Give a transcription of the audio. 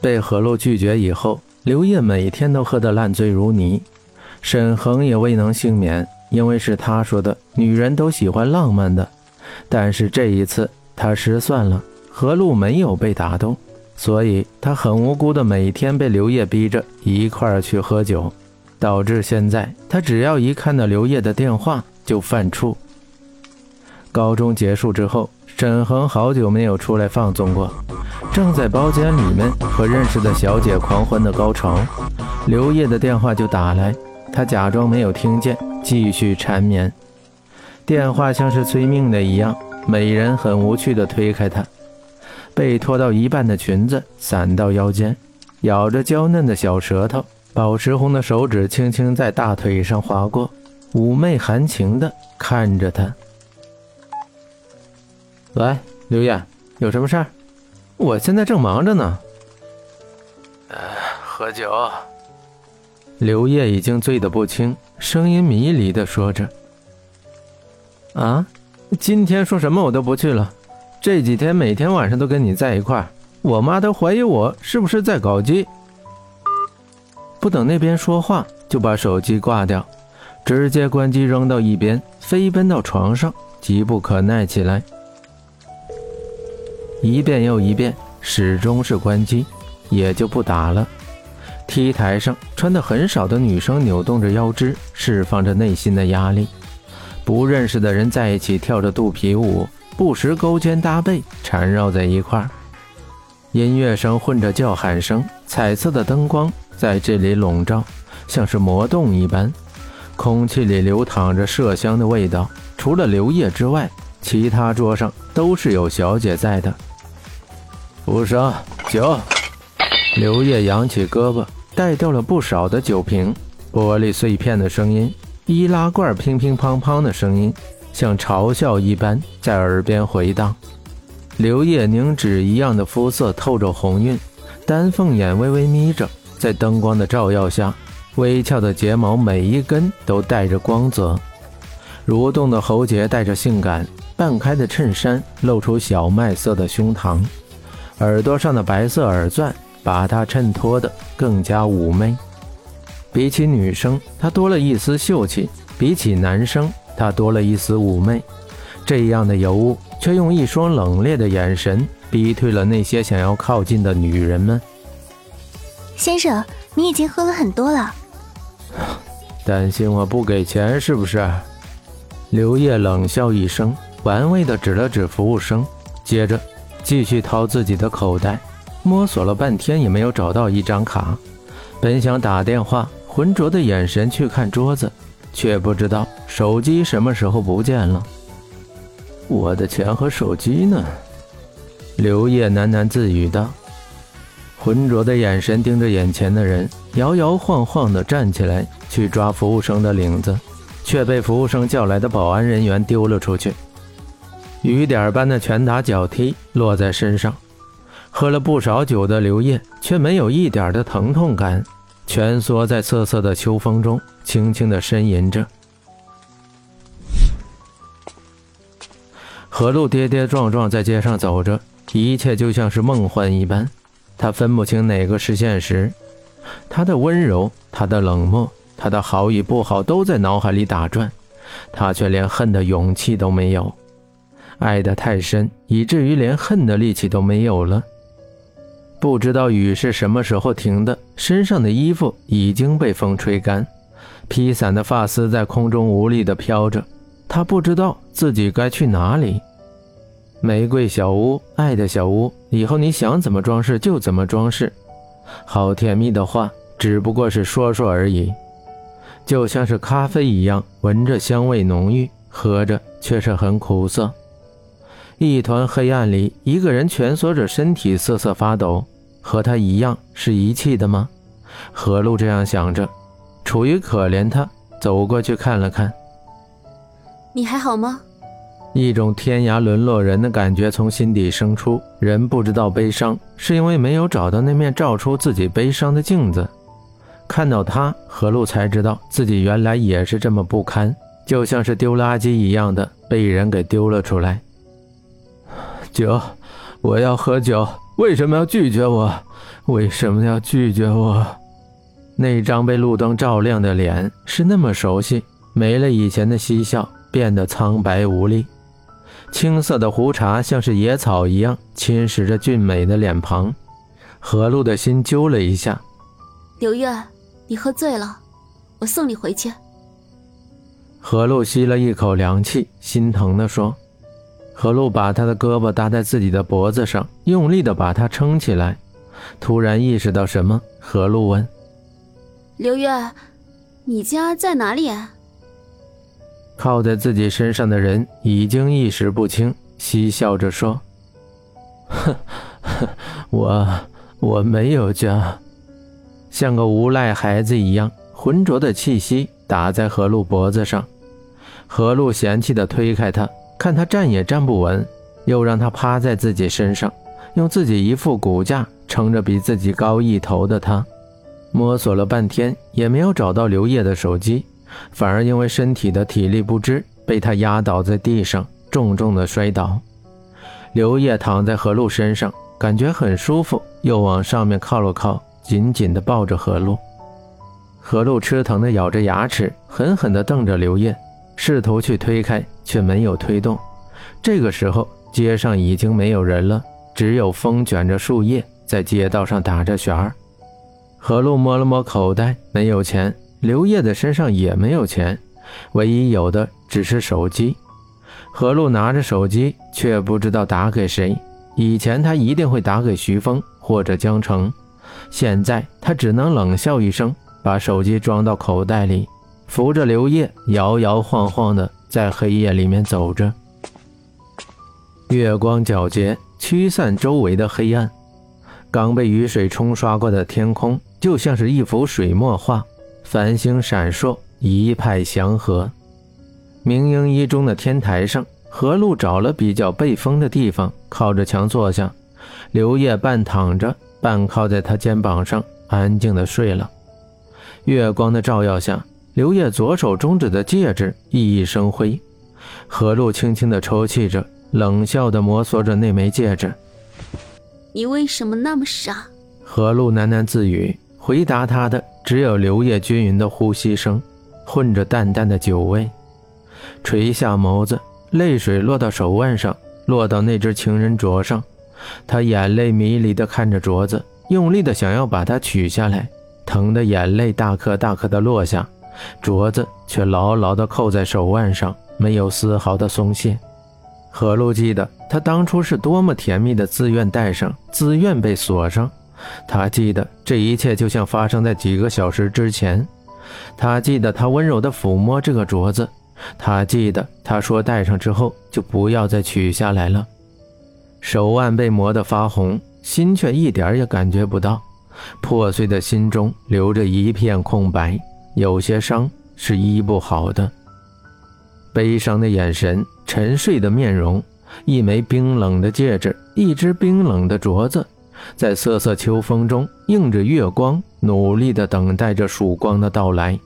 被何璐拒绝以后，刘烨每天都喝得烂醉如泥。沈恒也未能幸免，因为是他说的，女人都喜欢浪漫的。但是这一次他失算了，何璐没有被打动，所以他很无辜的每天被刘烨逼着一块儿去喝酒，导致现在他只要一看到刘烨的电话就犯怵。高中结束之后，沈恒好久没有出来放纵过，正在包间里面和认识的小姐狂欢的高潮，刘烨的电话就打来。他假装没有听见，继续缠绵。电话像是催命的一样，美人很无趣的推开他，被拖到一半的裙子散到腰间，咬着娇嫩的小舌头，宝石红的手指轻轻在大腿上划过，妩媚含情的看着他。喂，刘烨，有什么事儿？我现在正忙着呢。呃，喝酒。刘烨已经醉得不轻，声音迷离的说着：“啊，今天说什么我都不去了。这几天每天晚上都跟你在一块儿，我妈都怀疑我是不是在搞基。”不等那边说话，就把手机挂掉，直接关机扔到一边，飞奔到床上，急不可耐起来。一遍又一遍，始终是关机，也就不打了。T 台上穿的很少的女生扭动着腰肢，释放着内心的压力。不认识的人在一起跳着肚皮舞，不时勾肩搭背，缠绕在一块儿。音乐声混着叫喊声，彩色的灯光在这里笼罩，像是魔洞一般。空气里流淌着麝香的味道。除了刘烨之外，其他桌上都是有小姐在的。无声，酒。刘烨扬起胳膊。带掉了不少的酒瓶，玻璃碎片的声音，易拉罐乒乒乓乓的声音，像嘲笑一般在耳边回荡。刘烨凝脂一样的肤色透着红晕，丹凤眼微微眯着，在灯光的照耀下，微翘的睫毛每一根都带着光泽，蠕动的喉结带着性感，半开的衬衫露出小麦色的胸膛，耳朵上的白色耳钻。把她衬托得更加妩媚。比起女生，她多了一丝秀气；比起男生，她多了一丝妩媚。这样的尤物，却用一双冷冽的眼神逼退了那些想要靠近的女人们。先生，你已经喝了很多了。担心我不给钱是不是？刘烨冷笑一声，玩味地指了指服务生，接着继续掏自己的口袋。摸索了半天也没有找到一张卡，本想打电话，浑浊的眼神去看桌子，却不知道手机什么时候不见了。我的钱和手机呢？刘烨喃喃自语道。浑浊的眼神盯着眼前的人，摇摇晃晃地站起来去抓服务生的领子，却被服务生叫来的保安人员丢了出去。雨点般的拳打脚踢落在身上。喝了不少酒的刘烨却没有一点的疼痛感，蜷缩在瑟瑟的秋风中，轻轻的呻吟着。何璐跌跌撞撞在街上走着，一切就像是梦幻一般，他分不清哪个是现实。他的温柔，他的冷漠，他的好与不好都在脑海里打转，他却连恨的勇气都没有，爱得太深，以至于连恨的力气都没有了。不知道雨是什么时候停的，身上的衣服已经被风吹干，披散的发丝在空中无力地飘着。他不知道自己该去哪里。玫瑰小屋，爱的小屋，以后你想怎么装饰就怎么装饰。好甜蜜的话，只不过是说说而已，就像是咖啡一样，闻着香味浓郁，喝着却是很苦涩。一团黑暗里，一个人蜷缩着身体瑟瑟发抖，和他一样是遗弃的吗？何璐这样想着，楚于可怜他，走过去看了看。你还好吗？一种天涯沦落人的感觉从心底生出。人不知道悲伤，是因为没有找到那面照出自己悲伤的镜子。看到他，何璐才知道自己原来也是这么不堪，就像是丢垃圾一样的被人给丢了出来。酒，我要喝酒，为什么要拒绝我？为什么要拒绝我？那张被路灯照亮的脸是那么熟悉，没了以前的嬉笑，变得苍白无力。青色的胡茬像是野草一样侵蚀着俊美的脸庞，何露的心揪了一下。刘月，你喝醉了，我送你回去。何露吸了一口凉气，心疼地说。何露把他的胳膊搭在自己的脖子上，用力的把他撑起来。突然意识到什么，何露问：“刘月，你家在哪里？”靠在自己身上的人已经意识不清，嬉笑着说：“ 哼，我我没有家。”像个无赖孩子一样，浑浊的气息打在何露脖子上。何露嫌弃地推开他。看他站也站不稳，又让他趴在自己身上，用自己一副骨架撑着比自己高一头的他，摸索了半天也没有找到刘烨的手机，反而因为身体的体力不支，被他压倒在地上，重重的摔倒。刘烨躺在何露身上，感觉很舒服，又往上面靠了靠，紧紧的抱着何露。何露吃疼的咬着牙齿，狠狠的瞪着刘烨。试图去推开，却没有推动。这个时候，街上已经没有人了，只有风卷着树叶在街道上打着旋儿。何露摸了摸口袋，没有钱。刘烨的身上也没有钱，唯一有的只是手机。何露拿着手机，却不知道打给谁。以前他一定会打给徐峰或者江城，现在他只能冷笑一声，把手机装到口袋里。扶着刘烨，摇摇晃晃的在黑夜里面走着。月光皎洁，驱散周围的黑暗。刚被雨水冲刷过的天空，就像是一幅水墨画，繁星闪烁，一派祥和。明英一中的天台上，何路找了比较背风的地方，靠着墙坐下。刘烨半躺着，半靠在他肩膀上，安静的睡了。月光的照耀下。刘烨左手中指的戒指熠熠生辉，何露轻轻的抽泣着，冷笑的摩挲着那枚戒指。你为什么那么傻？何露喃喃自语，回答他的只有刘烨均匀的呼吸声，混着淡淡的酒味。垂下眸子，泪水落到手腕上，落到那只情人镯上。他眼泪迷离的看着镯子，用力的想要把它取下来，疼得眼泪大颗大颗的落下。镯子却牢牢地扣在手腕上，没有丝毫的松懈。何露记得他当初是多么甜蜜的，自愿戴上，自愿被锁上。他记得这一切就像发生在几个小时之前。他记得他温柔地抚摸这个镯子。他记得他说戴上之后就不要再取下来了。手腕被磨得发红，心却一点也感觉不到。破碎的心中留着一片空白。有些伤是医不好的，悲伤的眼神，沉睡的面容，一枚冰冷的戒指，一只冰冷的镯子，在瑟瑟秋风中映着月光，努力地等待着曙光的到来。